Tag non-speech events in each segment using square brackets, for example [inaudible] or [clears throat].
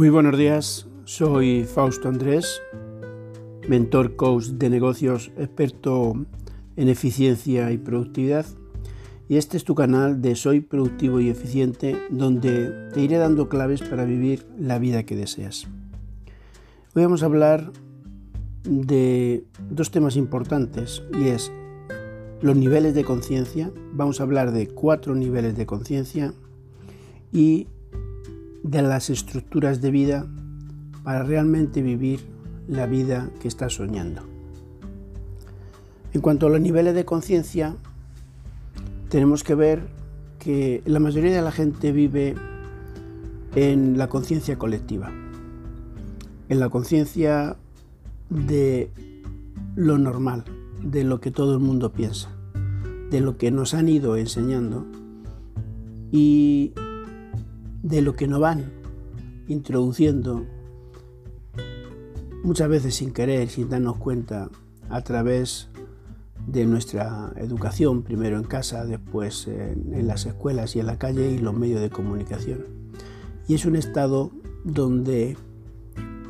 Muy buenos días, soy Fausto Andrés, mentor coach de negocios, experto en eficiencia y productividad. Y este es tu canal de Soy Productivo y Eficiente, donde te iré dando claves para vivir la vida que deseas. Hoy vamos a hablar de dos temas importantes y es los niveles de conciencia. Vamos a hablar de cuatro niveles de conciencia y de las estructuras de vida para realmente vivir la vida que estás soñando. En cuanto a los niveles de conciencia, tenemos que ver que la mayoría de la gente vive en la conciencia colectiva, en la conciencia de lo normal, de lo que todo el mundo piensa, de lo que nos han ido enseñando y de lo que nos van introduciendo muchas veces sin querer, sin darnos cuenta, a través de nuestra educación, primero en casa, después en, las escuelas y en la calle y los medios de comunicación. Y es un estado donde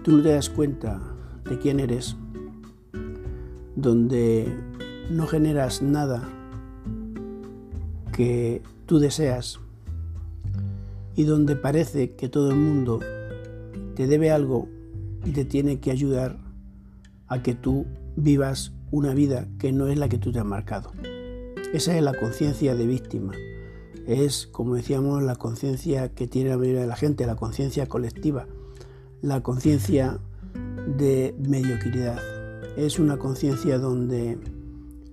tú no te das cuenta de quién eres, donde no generas nada que tú deseas y donde parece que todo el mundo te debe algo y te tiene que ayudar a que tú vivas una vida que no es la que tú te has marcado. Esa es la conciencia de víctima. Es, como decíamos, la conciencia que tiene la mayoría de la gente, la conciencia colectiva, la conciencia de mediocridad. Es una conciencia donde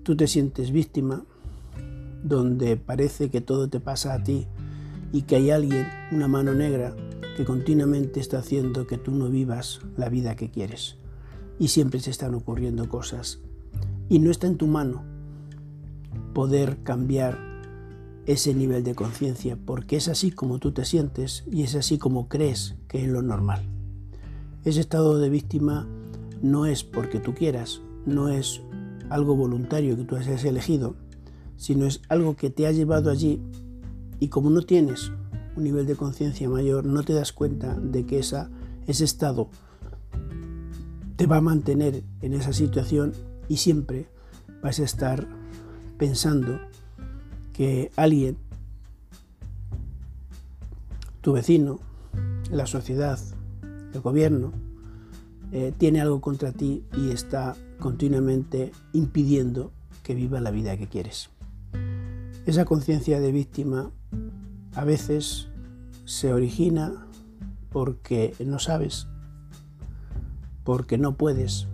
tú te sientes víctima, donde parece que todo te pasa a ti y que hay alguien, una mano negra, que continuamente está haciendo que tú no vivas la vida que quieres. Y siempre se están ocurriendo cosas. Y no está en tu mano poder cambiar ese nivel de conciencia, porque es así como tú te sientes y es así como crees que es lo normal. Ese estado de víctima no es porque tú quieras, no es algo voluntario que tú hayas elegido, sino es algo que te ha llevado allí y como no tienes un nivel de conciencia mayor, no te das cuenta de que esa, ese estado te va a mantener en esa situación y siempre vas a estar pensando que alguien, tu vecino, la sociedad, el gobierno, eh, tiene algo contra ti y está continuamente impidiendo que viva la vida que quieres. Esa conciencia de víctima a veces se origina porque no sabes, porque no puedes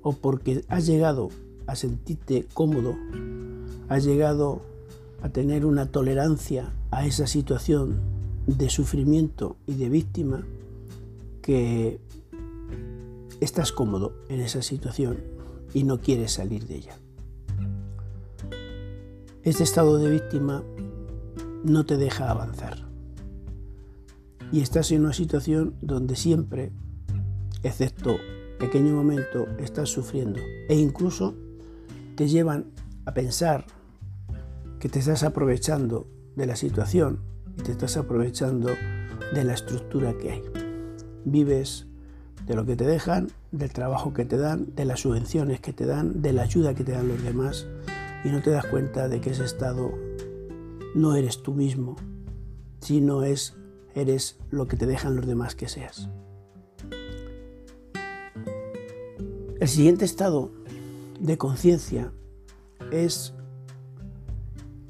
o porque has llegado a sentirte cómodo, has llegado a tener una tolerancia a esa situación de sufrimiento y de víctima que estás cómodo en esa situación y no quieres salir de ella. Este estado de víctima no te deja avanzar. Y estás en una situación donde siempre, excepto pequeño momento, estás sufriendo. E incluso te llevan a pensar que te estás aprovechando de la situación y te estás aprovechando de la estructura que hay. Vives de lo que te dejan, del trabajo que te dan, de las subvenciones que te dan, de la ayuda que te dan los demás y no te das cuenta de que ese estado no eres tú mismo, sino es eres lo que te dejan los demás que seas. El siguiente estado de conciencia es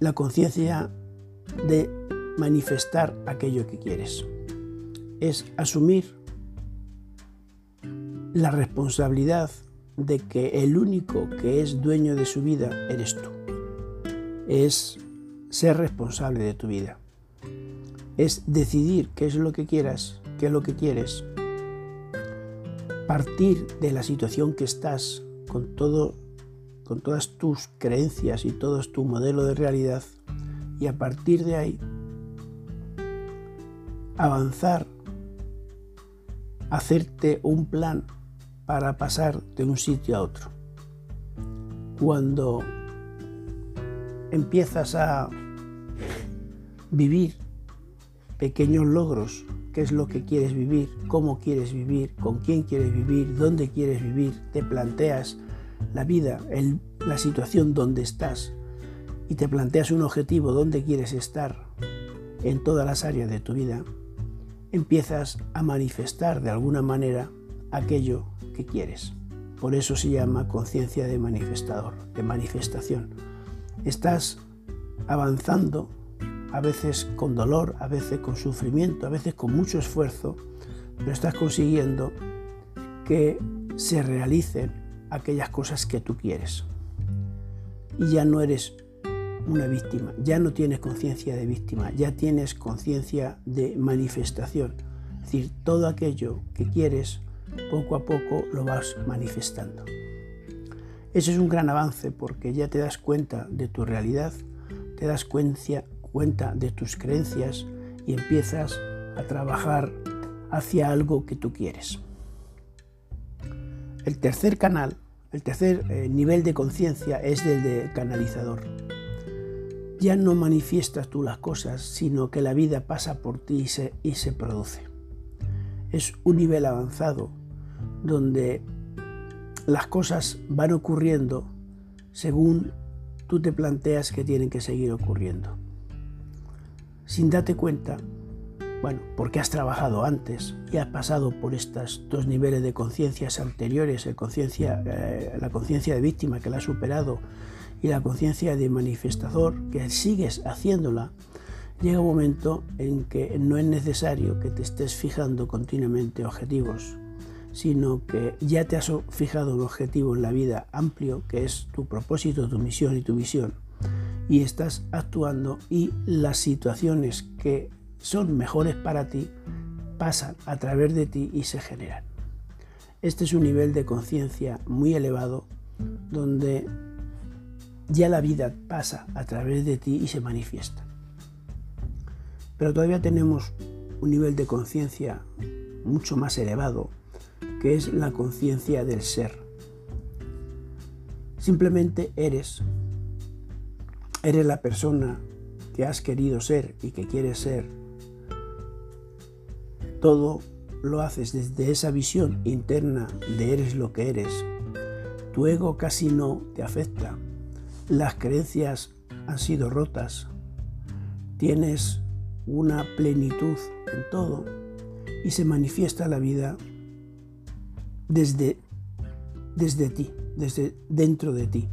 la conciencia de manifestar aquello que quieres. Es asumir la responsabilidad de que el único que es dueño de su vida eres tú. Es ser responsable de tu vida. Es decidir qué es lo que quieras, qué es lo que quieres. Partir de la situación que estás con todo con todas tus creencias y todo tu modelo de realidad y a partir de ahí avanzar, hacerte un plan para pasar de un sitio a otro. Cuando empiezas a vivir pequeños logros qué es lo que quieres vivir, cómo quieres vivir, con quién quieres vivir, dónde quieres vivir, te planteas la vida, la situación donde estás y te planteas un objetivo, dónde quieres estar en todas las áreas de tu vida, empiezas a manifestar de alguna manera aquello que quieres. Por eso se llama conciencia de manifestador, de manifestación. Estás avanzando, a veces con dolor, a veces con sufrimiento, a veces con mucho esfuerzo, pero estás consiguiendo que se realicen aquellas cosas que tú quieres. Y ya no eres una víctima, ya no tienes conciencia de víctima, ya tienes conciencia de manifestación. Es decir, todo aquello que quieres, poco a poco lo vas manifestando. Eso es un gran avance porque ya te das cuenta de tu realidad, te das cuenta, de tus creencias y empiezas a trabajar hacia algo que tú quieres. El tercer canal, el tercer eh, nivel de conciencia es el de canalizador. Ya no manifiestas tú las cosas, sino que la vida pasa por ti y se produce. Es un nivel avanzado donde las cosas van ocurriendo según tú te planteas que tienen que seguir ocurriendo. Sin darte cuenta, bueno, porque has trabajado antes y has pasado por estos dos niveles de conciencias anteriores, eh, la conciencia de víctima que la ha superado y la conciencia de manifestador que sigues haciéndola, llega un momento en que no es necesario que te estés fijando continuamente objetivos, sino que ya te has fijado un objetivo en la vida amplio, que es tu propósito, tu misión y tu visión, y estás actuando y las situaciones que son mejores para ti pasan a través de ti y se generan. Este es un nivel de conciencia muy elevado donde ya la vida pasa a través de ti y se manifiesta. Pero todavía tenemos un nivel de conciencia mucho más elevado que es la conciencia del ser. Simplemente eres. Eres la persona que has querido ser y que quieres ser. Todo lo haces desde esa visión interna de eres lo que eres. Tu ego casi no te afecta. Las creencias han sido rotas. Tienes una plenitud en todo y se manifiesta la vida desde, desde ti, desde dentro de ti,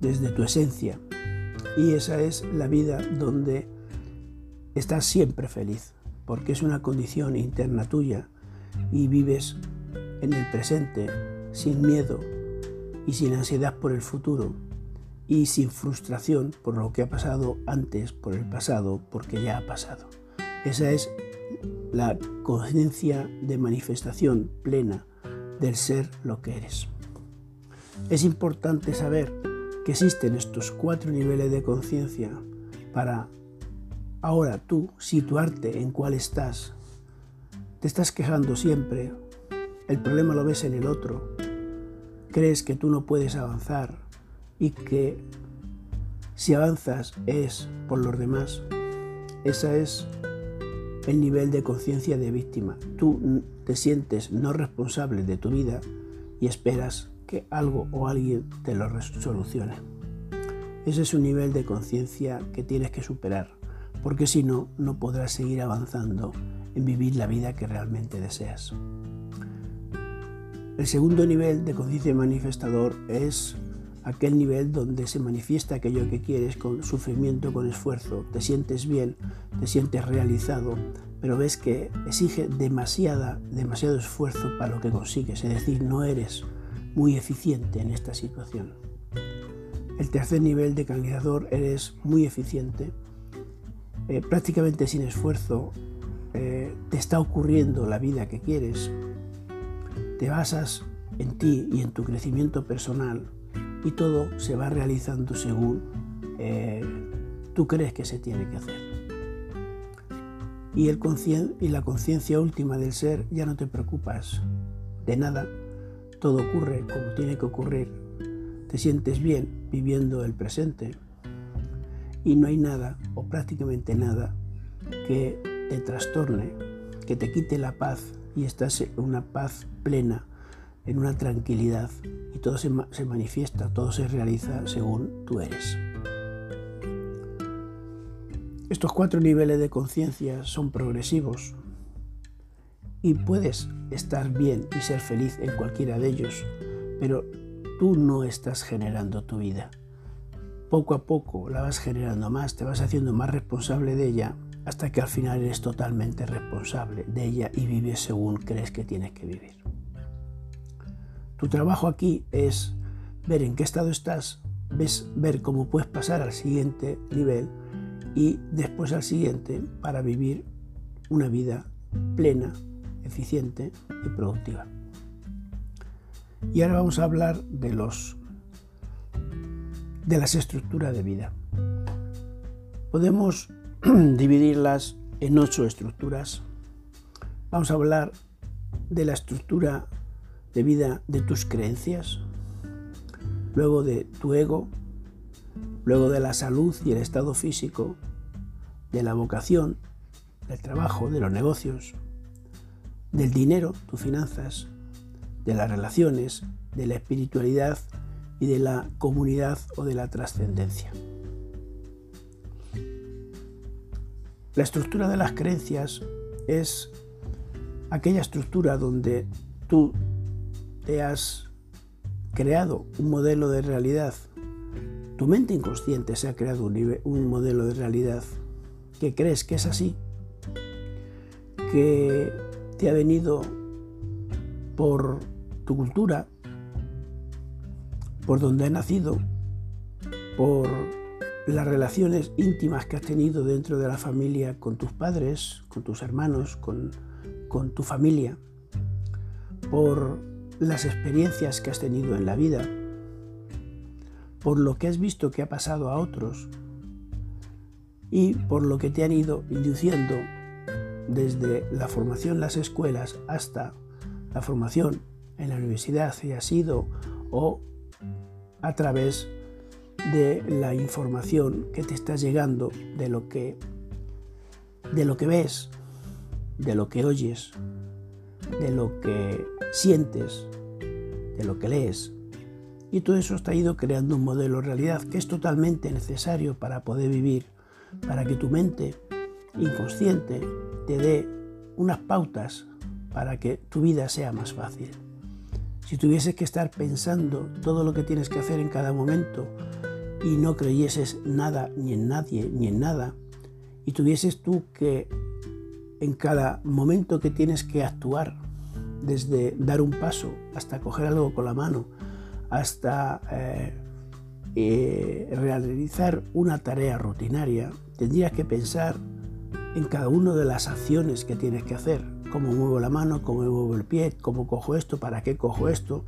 desde tu esencia. Y esa es la vida donde estás siempre feliz, porque es una condición interna tuya y vives en el presente sin miedo y sin ansiedad por el futuro y sin frustración por lo que ha pasado antes, por el pasado, porque ya ha pasado. Esa es la conciencia de manifestación plena del ser lo que eres. Es importante saber que existen estos cuatro niveles de conciencia para ahora tú situarte en cuál estás. Te estás quejando siempre, el problema lo ves en el otro, crees que tú no puedes avanzar y que si avanzas es por los demás. Ese es el nivel de conciencia de víctima. Tú te sientes no responsable de tu vida y esperas que algo o alguien te lo solucione. Ese es un nivel de conciencia que tienes que superar, porque si no, no podrás seguir avanzando en vivir la vida que realmente deseas. El segundo nivel de conciencia manifestador es aquel nivel donde se manifiesta aquello que quieres con sufrimiento, con esfuerzo, te sientes bien, te sientes realizado, pero ves que exige demasiada, demasiado esfuerzo para lo que consigues, es decir, no eres muy eficiente en esta situación. El tercer nivel de canalizador eres muy eficiente, eh, prácticamente sin esfuerzo, eh, te está ocurriendo la vida que quieres, te basas en ti y en tu crecimiento personal y todo se va realizando según eh, tú crees que se tiene que hacer. Y, el y la conciencia última del ser ya no te preocupas de nada, todo ocurre como tiene que ocurrir, te sientes bien viviendo el presente. Y no hay nada o prácticamente nada que te trastorne, que te quite la paz. Y estás en una paz plena, en una tranquilidad y todo se, manifiesta, todo se realiza según tú eres. Estos cuatro niveles de conciencia son progresivos y puedes estar bien y ser feliz en cualquiera de ellos, pero tú no estás generando tu vida. Poco a poco la vas generando más, te vas haciendo más responsable de ella hasta que al final eres totalmente responsable de ella y vives según crees que tienes que vivir. Tu trabajo aquí es ver en qué estado estás, ves, ver cómo puedes pasar al siguiente nivel y después al siguiente para vivir una vida plena, eficiente y productiva. Y ahora vamos a hablar de los de las estructuras de vida. Podemos [clears throat] dividirlas en ocho estructuras. Vamos a hablar de la estructura de vida de tus creencias, luego de tu ego, luego de la salud y el estado físico, de la vocación, del trabajo, de los negocios, del dinero, tus finanzas, de las relaciones, de la espiritualidad y de la comunidad o de la trascendencia. La estructura de las creencias es aquella estructura donde tú te has creado un modelo de realidad. Tu mente inconsciente se ha creado un, modelo de realidad que crees que es así, que te ha venido por tu cultura, por donde has nacido, por las relaciones íntimas que has tenido dentro de la familia con tus padres, con tus hermanos, con tu familia, por las experiencias que has tenido en la vida, por lo que has visto que ha pasado a otros y por lo que te han ido induciendo desde la formación en las escuelas hasta la formación en la universidad, si ha sido o a través de la información que te está llegando de lo que de lo que ves, de lo que oyes, de lo que sientes, de lo que lees. Y todo eso está ido creando un modelo de realidad que es totalmente necesario para poder vivir, para que tu mente inconsciente te dé unas pautas para que tu vida sea más fácil. Si tuvieses que estar pensando todo lo que tienes que hacer en cada momento y no creyeses nada ni en nadie ni en nada, y tuvieses tú que en cada momento que tienes que actuar, desde dar un paso hasta coger algo con la mano, hasta eh, eh, realizar una tarea rutinaria, tendrías que pensar en cada una de las acciones que tienes que hacer. Cómo muevo la mano, cómo muevo el pie, cómo cojo esto, para qué cojo esto.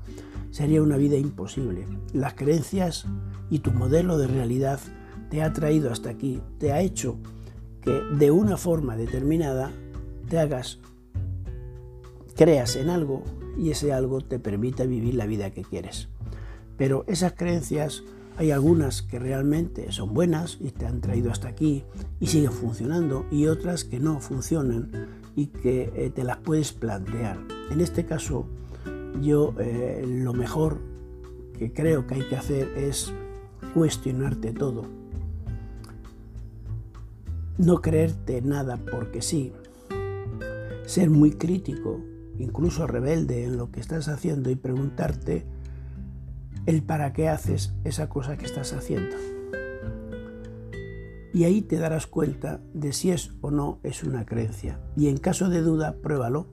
Sería una vida imposible. Las creencias y tu modelo de realidad te ha traído hasta aquí, te ha hecho que de una forma determinada te hagas, creas en algo y ese algo te permita vivir la vida que quieres. Pero esas creencias hay algunas que realmente son buenas y te han traído hasta aquí y siguen funcionando y otras que no funcionan y que eh, te las puedes plantear. En este caso, yo eh, lo mejor que creo que hay que hacer es cuestionarte todo. No creerte nada porque sí. Ser muy crítico, incluso rebelde en lo que estás haciendo y preguntarte el para qué haces esa cosa que estás haciendo. Y ahí te darás cuenta de si es o no es una creencia. Y en caso de duda, pruébalo.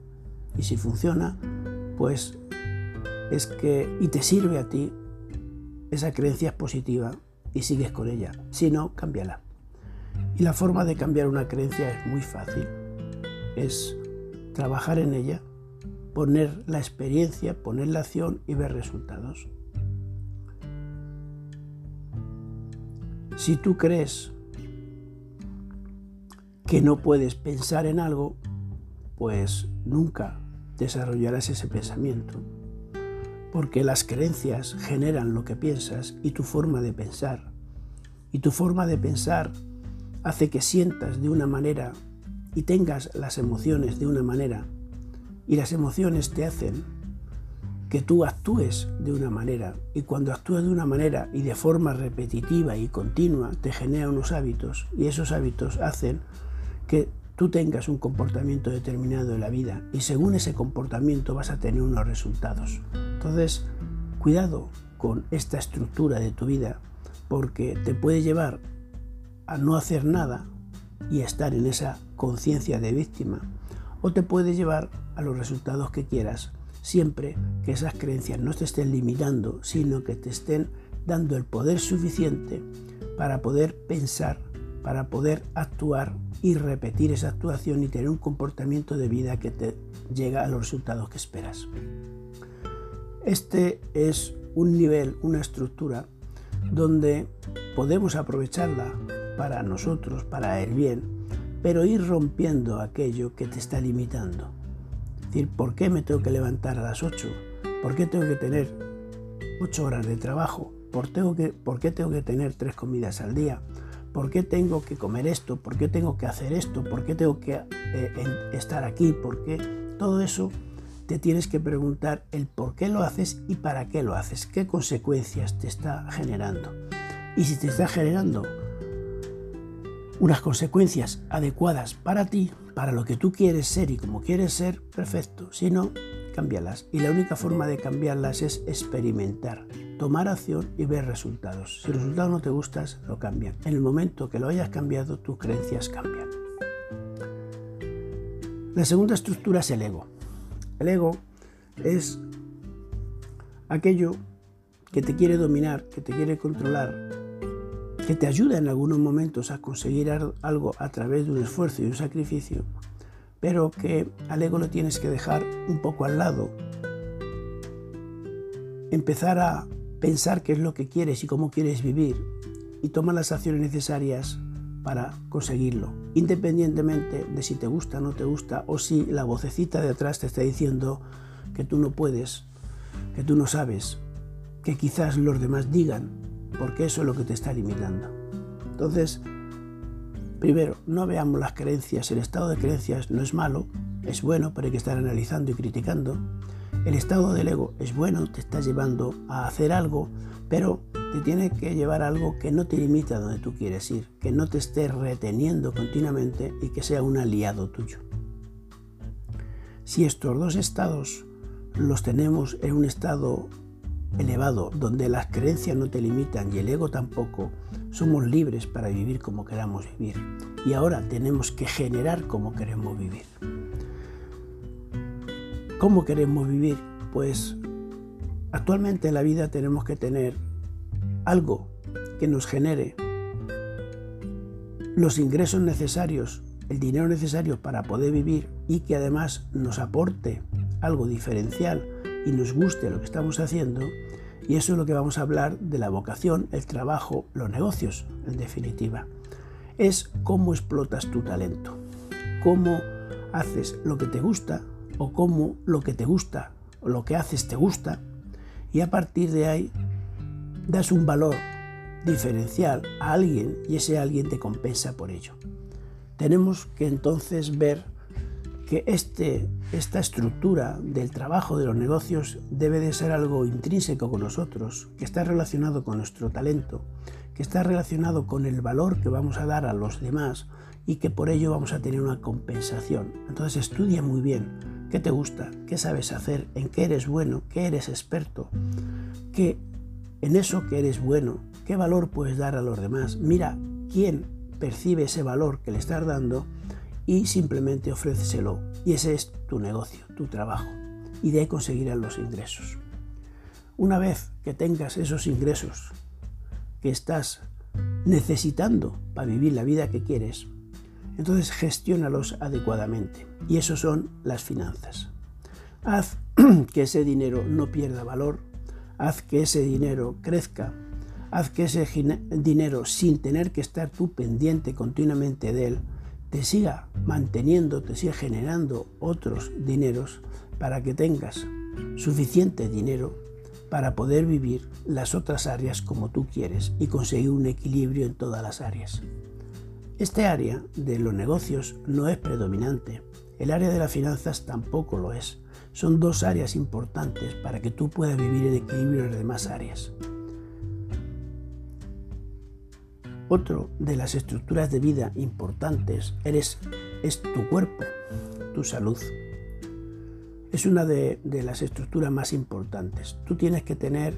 Y si funciona, pues es que y te sirve a ti, esa creencia es positiva y sigues con ella. Si no, cámbiala. Y la forma de cambiar una creencia es muy fácil. Es trabajar en ella, poner la experiencia, poner la acción y ver resultados. Si tú crees que no puedes pensar en algo, pues nunca desarrollarás ese pensamiento. Porque las creencias generan lo que piensas y tu forma de pensar. Y tu forma de pensar hace que sientas de una manera y tengas las emociones de una manera y las emociones te hacen que tú actúes de una manera y cuando actúas de una manera y de forma repetitiva y continua te genera unos hábitos y esos hábitos hacen que tú tengas un comportamiento determinado en la vida y según ese comportamiento vas a tener unos resultados. Entonces, cuidado con esta estructura de tu vida porque te puede llevar a no hacer nada y estar en esa conciencia de víctima o te puede llevar a los resultados que quieras siempre que esas creencias no te estén limitando sino que te estén dando el poder suficiente para poder pensar, para poder actuar y repetir esa actuación y tener un comportamiento de vida que te llega a los resultados que esperas. Este es un nivel, una estructura donde podemos aprovecharla para nosotros, para el bien, pero ir rompiendo aquello que te está limitando. Es decir, ¿por qué me tengo que levantar a las 8? ¿Por qué tengo que tener 8 horas de trabajo? ¿Por, tengo que, ¿Por qué tengo que tener tres comidas al día? ¿Por qué tengo que comer esto? ¿Por qué tengo que hacer esto? ¿Por qué tengo que eh, estar aquí? ¿Por qué? Todo eso te tienes que preguntar el por qué lo haces y para qué lo haces, qué consecuencias te está generando. Y si te está generando unas consecuencias adecuadas para ti, para lo que tú quieres ser y como quieres ser, perfecto. Si no, cámbialas. Y la única forma de cambiarlas es experimentar, tomar acción y ver resultados. Si el resultado no te gustas, lo cambian. En el momento que lo hayas cambiado, tus creencias cambian. La segunda estructura es el ego. El ego es aquello que te quiere dominar, que te quiere controlar, que te ayuda en algunos momentos a conseguir algo a través de un esfuerzo y un sacrificio, pero que al ego lo tienes que dejar un poco al lado. Empezar a pensar qué es lo que quieres y cómo quieres vivir y tomar las acciones necesarias para conseguirlo, independientemente de si te gusta o no te gusta o si la vocecita de atrás te está diciendo que tú no puedes, que tú no sabes, que quizás los demás digan, porque eso es lo que te está limitando. Entonces, primero, no veamos las creencias, el estado de creencias no es malo, es bueno, pero hay que estar analizando y criticando. El estado del ego es bueno, te está llevando a hacer algo, pero te tiene que llevar algo que no te limita a donde tú quieres ir, que no te esté reteniendo continuamente y que sea un aliado tuyo. Si estos dos estados los tenemos en un estado elevado, donde las creencias no te limitan y el ego tampoco, somos libres para vivir como queramos vivir. Y ahora tenemos que generar como queremos vivir. ¿Cómo queremos vivir? Pues actualmente en la vida tenemos que tener algo que nos genere los ingresos necesarios, el dinero necesario para poder vivir y que además nos aporte algo diferencial y nos guste lo que estamos haciendo. Y eso es lo que vamos a hablar de la vocación, el trabajo, los negocios, en definitiva. Es cómo explotas tu talento, cómo haces lo que te gusta o cómo lo que te gusta o lo que haces te gusta y a partir de ahí das un valor diferencial a alguien y ese alguien te compensa por ello. Tenemos que entonces ver que este, esta estructura del trabajo de los negocios debe de ser algo intrínseco con nosotros, que está relacionado con nuestro talento, que está relacionado con el valor que vamos a dar a los demás y que por ello vamos a tener una compensación. Entonces estudia muy bien qué te gusta, qué sabes hacer, en qué eres bueno, qué eres experto, qué en eso que eres bueno, qué valor puedes dar a los demás. Mira quién percibe ese valor que le estás dando y simplemente ofréceselo. Y ese es tu negocio, tu trabajo. Y de ahí conseguirás los ingresos. Una vez que tengas esos ingresos que estás necesitando para vivir la vida que quieres, entonces gestiónalos adecuadamente. Y eso son las finanzas. Haz [clears throat] que ese dinero no pierda valor haz que ese dinero crezca, haz que ese dinero, sin tener que estar tú pendiente continuamente de él, te siga manteniendo, te siga generando otros dineros para que tengas suficiente dinero para poder vivir las otras áreas como tú quieres y conseguir un equilibrio en todas las áreas. Este área de los negocios no es predominante. El área de las finanzas tampoco lo es. Son dos áreas importantes para que tú puedas vivir en equilibrio en las demás áreas. Otro de las estructuras de vida importantes eres, es tu cuerpo, tu salud. Es una de, de las estructuras más importantes. Tú tienes que tener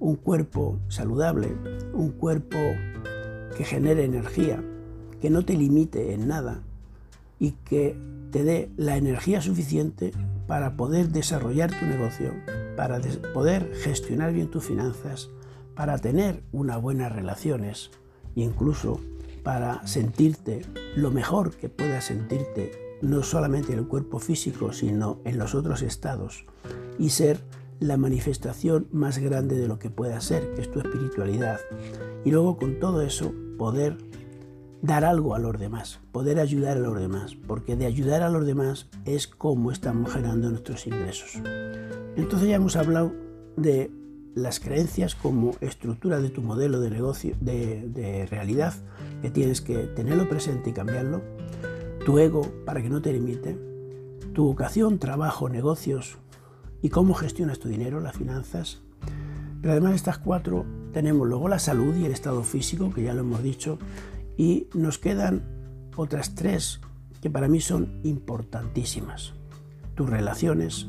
un cuerpo saludable, un cuerpo que genere energía, que no te limite en nada y que te dé la energía suficiente para poder desarrollar tu negocio, para poder gestionar bien tus finanzas, para tener unas buenas relaciones incluso para sentirte lo mejor que puedas sentirte, no solamente en el cuerpo físico, sino en los otros estados, y ser la manifestación más grande de lo que pueda ser, que es tu espiritualidad. Y luego con todo eso poder dar algo a los demás, poder ayudar a los demás, porque de ayudar a los demás es como estamos generando nuestros ingresos. Entonces ya hemos hablado de las creencias como estructura de tu modelo de negocio, de, realidad, que tienes que tenerlo presente y cambiarlo, tu ego para que no te limite, tu vocación, trabajo, negocios y cómo gestionas tu dinero, las finanzas. Pero además de estas cuatro tenemos luego la salud y el estado físico, que ya lo hemos dicho, y nos quedan otras tres que para mí son importantísimas. Tus relaciones,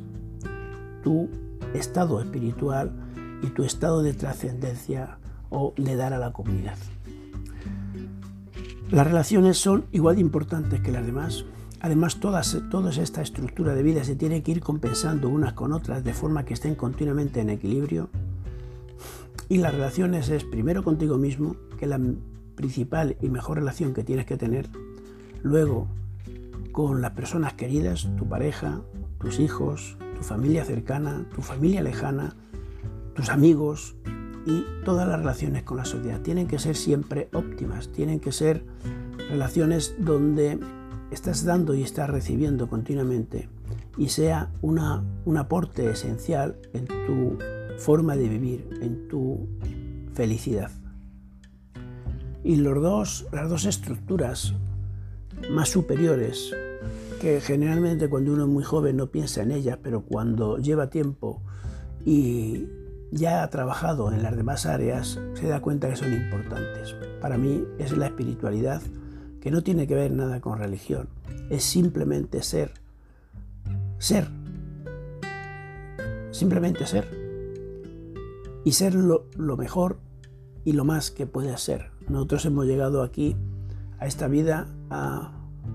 tu estado espiritual y tu estado de trascendencia o de dar a la comunidad. Las relaciones son igual de importantes que las demás. Además, todas, toda esta estructura de vida se tiene que ir compensando unas con otras de forma que estén continuamente en equilibrio. Y las relaciones es primero contigo mismo, que la principal y mejor relación que tienes que tener. Luego, con las personas queridas, tu pareja, tus hijos, tu familia cercana, tu familia lejana, tus amigos y todas las relaciones con la sociedad. Tienen que ser siempre óptimas, tienen que ser relaciones donde estás dando y estás recibiendo continuamente y sea una, un aporte esencial en tu forma de vivir, en tu felicidad. Y los dos, las dos estructuras más superiores, que generalmente cuando uno es muy joven no piensa en ellas, pero cuando lleva tiempo y ya ha trabajado en las demás áreas, se da cuenta que son importantes. Para mí es la espiritualidad, que no tiene que ver nada con religión, es simplemente ser. Ser. Simplemente ser. Y ser lo, mejor y lo más que puede ser. Nosotros hemos llegado aquí a esta vida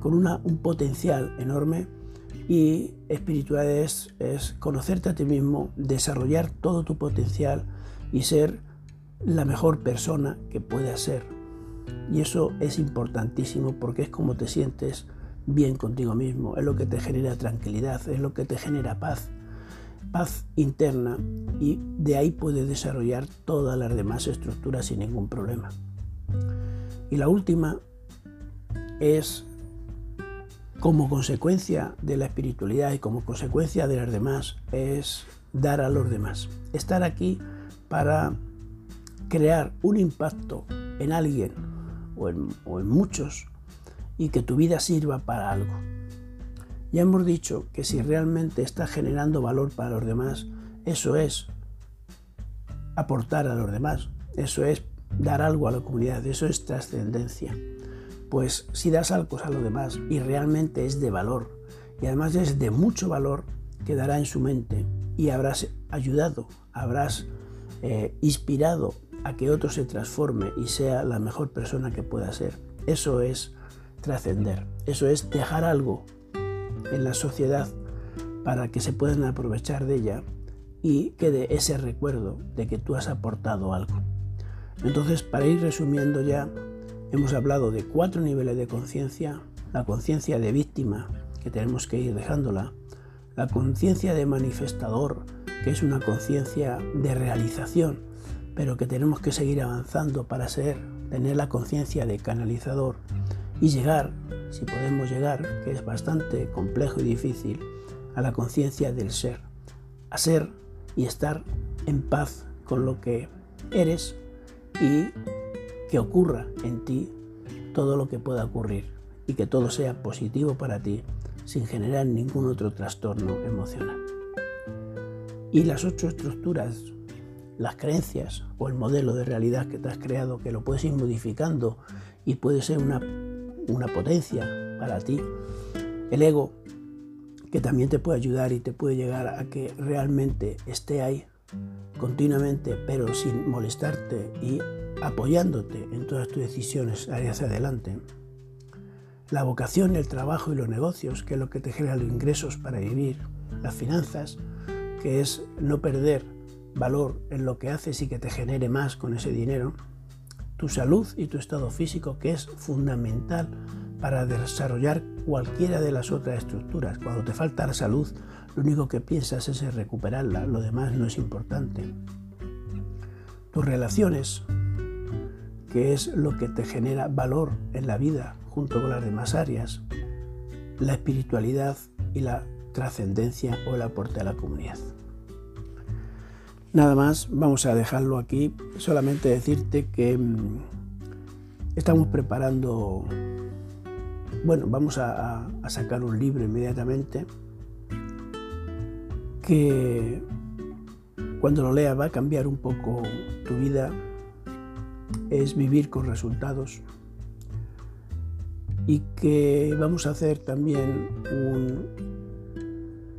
con un potencial enorme y espiritual es, conocerte a ti mismo, desarrollar todo tu potencial y ser la mejor persona que puedas ser. Y eso es importantísimo porque es como te sientes bien contigo mismo, es lo que te genera tranquilidad, es lo que te genera paz, paz interna y de ahí puedes desarrollar todas las demás estructuras sin ningún problema. Y la última es como consecuencia de la espiritualidad y como consecuencia de las demás, es dar a los demás. Estar aquí para crear un impacto en alguien o en, muchos y que tu vida sirva para algo. Ya hemos dicho que si realmente estás generando valor para los demás, eso es aportar a los demás, eso es dar algo a la comunidad, eso es trascendencia. Pues si das algo a los demás y realmente es de valor, y además es de mucho valor, quedará en su mente y habrás ayudado, habrás eh, inspirado a que otro se transforme y sea la mejor persona que pueda ser. Eso es trascender, eso es dejar algo en la sociedad para que se puedan aprovechar de ella y quede ese recuerdo de que tú has aportado algo. Entonces, para ir resumiendo ya, hemos hablado de cuatro niveles de conciencia, la conciencia de víctima, que tenemos que ir dejándola, la conciencia de manifestador, que es una conciencia de realización, pero que tenemos que seguir avanzando para ser, tener la conciencia de canalizador y llegar, si podemos llegar, que es bastante complejo y difícil, a la conciencia del ser, a ser y estar en paz con lo que eres y que ocurra en ti todo lo que pueda ocurrir y que todo sea positivo para ti sin generar ningún otro trastorno emocional. Y las ocho estructuras, las creencias o el modelo de realidad que te has creado, que lo puedes ir modificando y puede ser una, una potencia para ti. El ego, que también te puede ayudar y te puede llegar a que realmente esté ahí continuamente, pero sin molestarte y apoyándote en todas tus decisiones hacia adelante. La vocación, el trabajo y los negocios, que es lo que te genera los ingresos para vivir. Las finanzas, que es no perder valor en lo que haces y que te genere más con ese dinero. Tu salud y tu estado físico, que es fundamental para desarrollar cualquiera de las otras estructuras. Cuando te falta la salud, lo único que piensas es recuperarla, lo demás no es importante. Tus relaciones, que es lo que te genera valor en la vida junto con las demás áreas, la espiritualidad y la trascendencia o el aporte a la comunidad. Nada más, vamos a dejarlo aquí. Solamente decirte que mm, estamos preparando, bueno, vamos a, a sacar un libro inmediatamente que cuando lo leas va a cambiar un poco tu vida, es vivir con resultados. Y que vamos a hacer también un,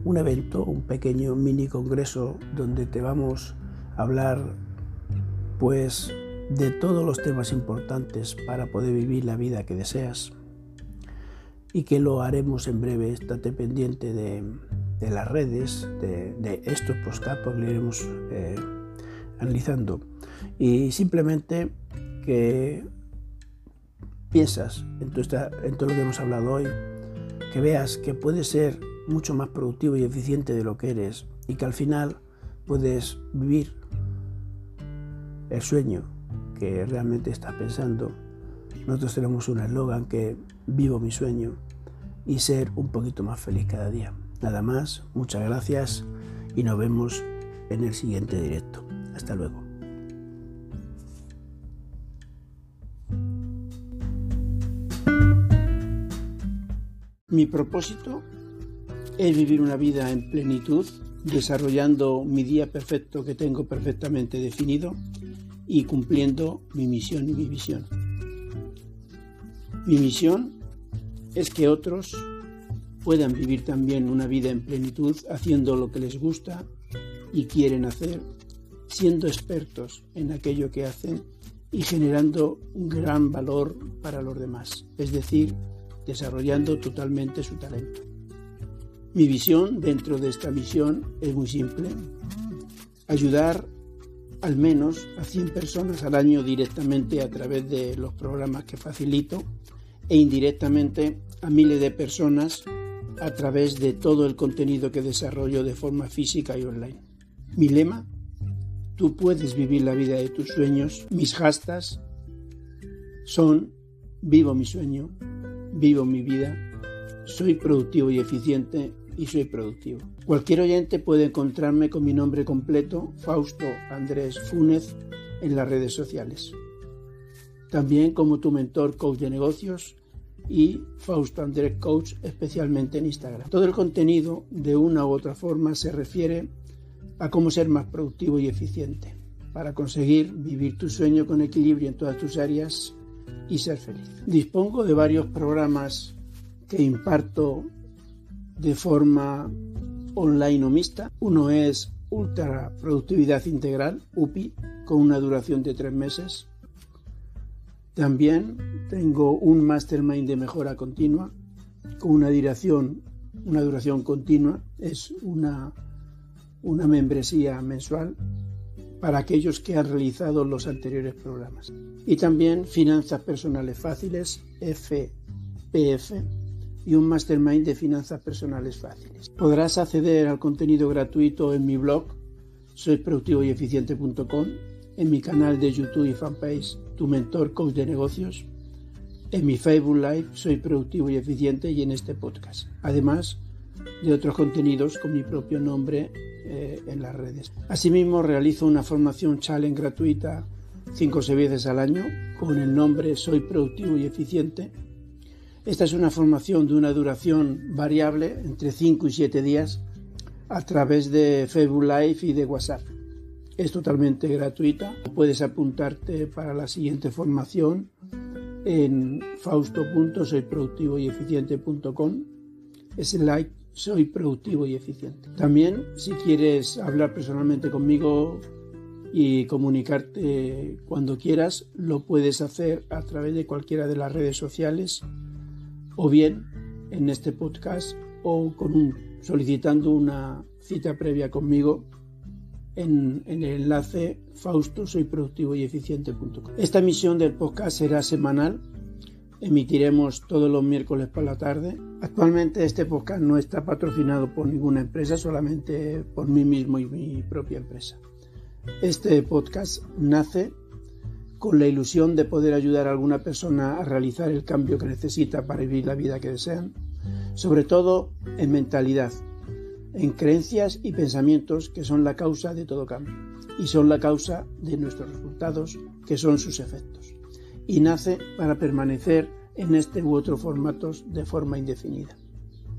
un evento, un pequeño mini congreso donde te vamos a hablar pues de todos los temas importantes para poder vivir la vida que deseas. Y que lo haremos en breve, estate pendiente de, de las redes, de, estos postcards, pues lo iremos eh, analizando. Y simplemente que piensas en todo, en todo lo que hemos hablado hoy, que veas que puedes ser mucho más productivo y eficiente de lo que eres y que al final puedes vivir el sueño que realmente estás pensando. Nosotros tenemos un eslogan que vivo mi sueño y ser un poquito más feliz cada día. Nada más, muchas gracias y nos vemos en el siguiente directo. Hasta luego. Mi propósito es vivir una vida en plenitud, desarrollando mi día perfecto que tengo perfectamente definido y cumpliendo mi misión y mi visión. Mi misión es que otros puedan vivir también una vida en plenitud haciendo lo que les gusta y quieren hacer, siendo expertos en aquello que hacen y generando un gran valor para los demás, es decir, desarrollando totalmente su talento. Mi visión dentro de esta misión es muy simple, ayudar al menos a 100 personas al año directamente a través de los programas que facilito e indirectamente a miles de personas a través de todo el contenido que desarrollo de forma física y online. Mi lema, tú puedes vivir la vida de tus sueños. Mis hashtags son vivo mi sueño, vivo mi vida, soy productivo y eficiente y soy productivo. Cualquier oyente puede encontrarme con mi nombre completo, Fausto Andrés Fúnez, en las redes sociales. También como tu mentor coach de negocios y Fausto Andrés Coach, especialmente en Instagram. Todo el contenido, de una u otra forma, se refiere a cómo ser más productivo y eficiente para conseguir vivir tu sueño con equilibrio en todas tus áreas y ser feliz. Dispongo de varios programas que imparto de forma online o mixta. Uno es Ultra Productividad Integral, UPI, con una duración de tres meses. También tengo un mastermind de mejora continua con una duración, una duración continua. Es una, una membresía mensual para aquellos que han realizado los anteriores programas. Y también Finanzas Personales Fáciles, FPF, y un mastermind de finanzas personales fáciles. Podrás acceder al contenido gratuito en mi blog soyproductivoyeficiente.com, en mi canal de YouTube y fanpage Tu Mentor Coach de Negocios, en mi Facebook Live Soy Productivo y Eficiente y en este podcast. Además de otros contenidos con mi propio nombre eh, en las redes. Asimismo, realizo una formación challenge gratuita cinco o seis veces al año con el nombre Soy productivo y eficiente. Esta es una formación de una duración variable entre 5 y 7 días a través de Facebook Live y de WhatsApp. Es totalmente gratuita. Puedes apuntarte para la siguiente formación en fausto.soyproductivoyeficiente.com like soy productivo y eficiente. También si quieres hablar personalmente conmigo y comunicarte cuando quieras, lo puedes hacer a través de cualquiera de las redes sociales o bien en este podcast o solicitando una cita previa conmigo en, el enlace fausto soy productivo y eficiente.com. Esta emisión del podcast será semanal. Emitiremos todos los miércoles por la tarde. Actualmente este podcast no está patrocinado por ninguna empresa, solamente por mí mismo y mi propia empresa. Este podcast nace con la ilusión de poder ayudar a alguna persona a realizar el cambio que necesita para vivir la vida que desean, sobre todo en mentalidad, en creencias y pensamientos que son la causa de todo cambio y son la causa de nuestros resultados que son sus efectos. Y nace para permanecer en este u otro formatos de forma indefinida.